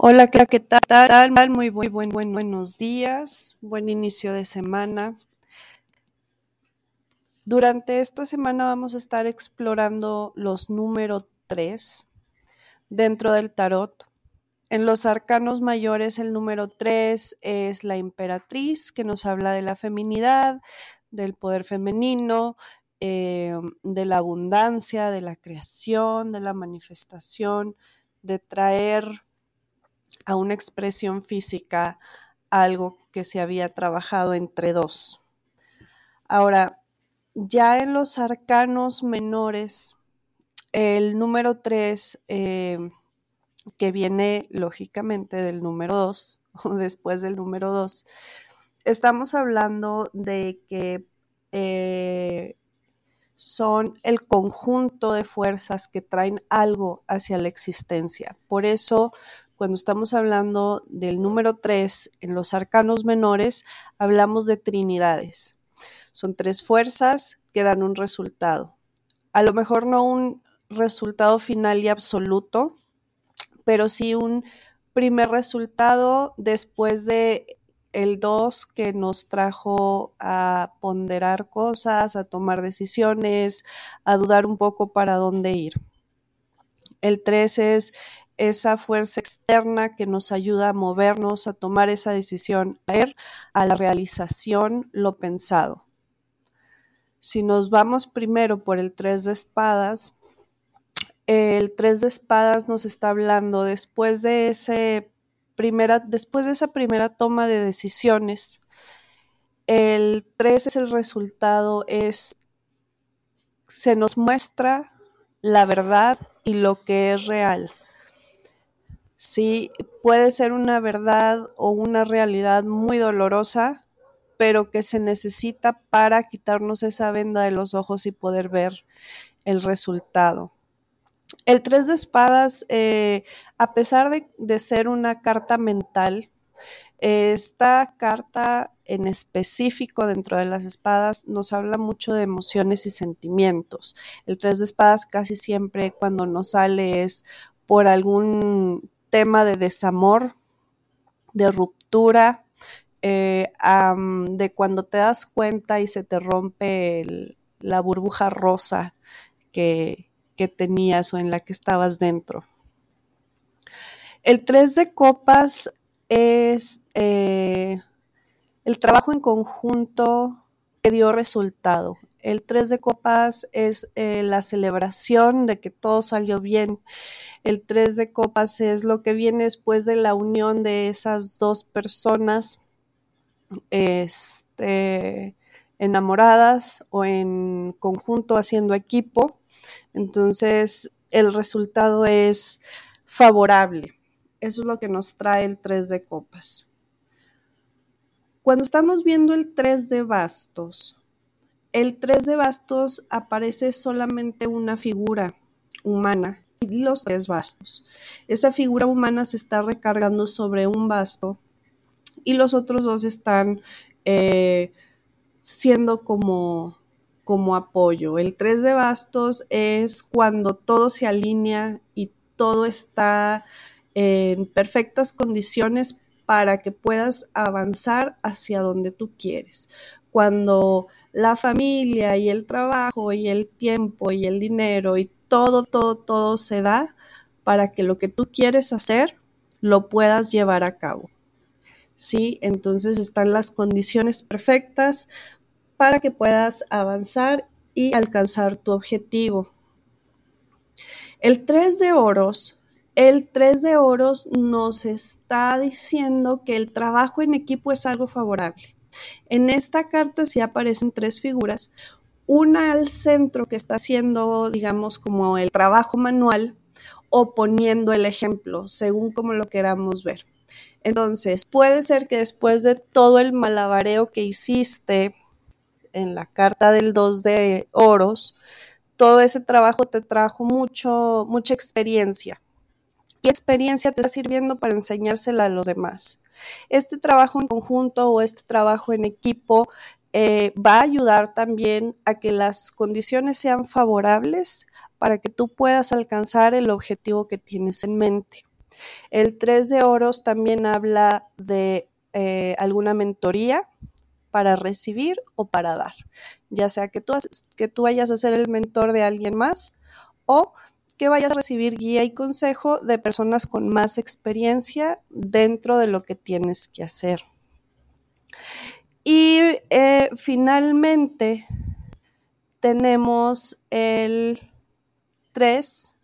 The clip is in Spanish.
Hola, ¿qué tal? Muy buen, buen, buen, buenos días, buen inicio de semana. Durante esta semana vamos a estar explorando los números 3 dentro del tarot. En los arcanos mayores el número 3 es la emperatriz, que nos habla de la feminidad, del poder femenino, eh, de la abundancia, de la creación, de la manifestación, de traer a una expresión física algo que se había trabajado entre dos. Ahora, ya en los arcanos menores, el número 3, eh, que viene lógicamente del número 2 o después del número 2, estamos hablando de que eh, son el conjunto de fuerzas que traen algo hacia la existencia. Por eso cuando estamos hablando del número 3 en los arcanos menores, hablamos de trinidades. Son tres fuerzas que dan un resultado. A lo mejor no un resultado final y absoluto, pero sí un primer resultado después de el 2 que nos trajo a ponderar cosas, a tomar decisiones, a dudar un poco para dónde ir. El 3 es esa fuerza externa que nos ayuda a movernos, a tomar esa decisión, a ir a la realización lo pensado. Si nos vamos primero por el 3 de espadas, el 3 de espadas nos está hablando después de ese primera, después de esa primera toma de decisiones. El 3 es el resultado, es se nos muestra la verdad y lo que es real. Sí, puede ser una verdad o una realidad muy dolorosa, pero que se necesita para quitarnos esa venda de los ojos y poder ver el resultado. El tres de espadas, eh, a pesar de, ser una carta mental, esta carta en específico dentro de las espadas nos habla mucho de emociones y sentimientos. El tres de espadas casi siempre cuando nos sale es por algún tema de desamor, de ruptura, eh, de cuando te das cuenta y se te rompe la burbuja rosa que, tenías o en la que estabas dentro. El 3 de copas es eh, el trabajo en conjunto que dio resultado. El 3 de copas es eh, la celebración de que todo salió bien. El 3 de copas es lo que viene después de la unión de esas dos personas este, enamoradas o en conjunto haciendo equipo. Entonces, el resultado es favorable. Eso es lo que nos trae el 3 de copas. Cuando estamos viendo el 3 de bastos, el 3 de bastos aparece solamente una figura humana y los tres bastos. Esa figura humana se está recargando sobre un basto y los otros dos están eh, siendo como, como apoyo. El 3 de bastos es cuando todo se alinea y todo está en perfectas condiciones para que puedas avanzar hacia donde tú quieres. Cuando la familia y el trabajo y el tiempo y el dinero y todo, todo, todo se da para que lo que tú quieres hacer lo puedas llevar a cabo. ¿Sí? Entonces están las condiciones perfectas para que puedas avanzar y alcanzar tu objetivo. El 3 de oros, el 3 de oros nos está diciendo que el trabajo en equipo es algo favorable. En esta carta sí aparecen tres figuras, una al centro que está haciendo, digamos, como el trabajo manual o poniendo el ejemplo, según como lo queramos ver. Entonces, puede ser que después de todo el malabareo que hiciste en la carta del 2 de oros, todo ese trabajo te trajo mucho, mucha experiencia. Y experiencia te está sirviendo para enseñársela a los demás. Este trabajo en conjunto o este trabajo en equipo eh, va a ayudar también a que las condiciones sean favorables para que tú puedas alcanzar el objetivo que tienes en mente. El 3 de oros también habla de eh, alguna mentoría para recibir o para dar, ya sea que tú, que tú vayas a ser el mentor de alguien más o que vayas a recibir guía y consejo de personas con más experiencia dentro de lo que tienes que hacer. Y eh, finalmente tenemos el 3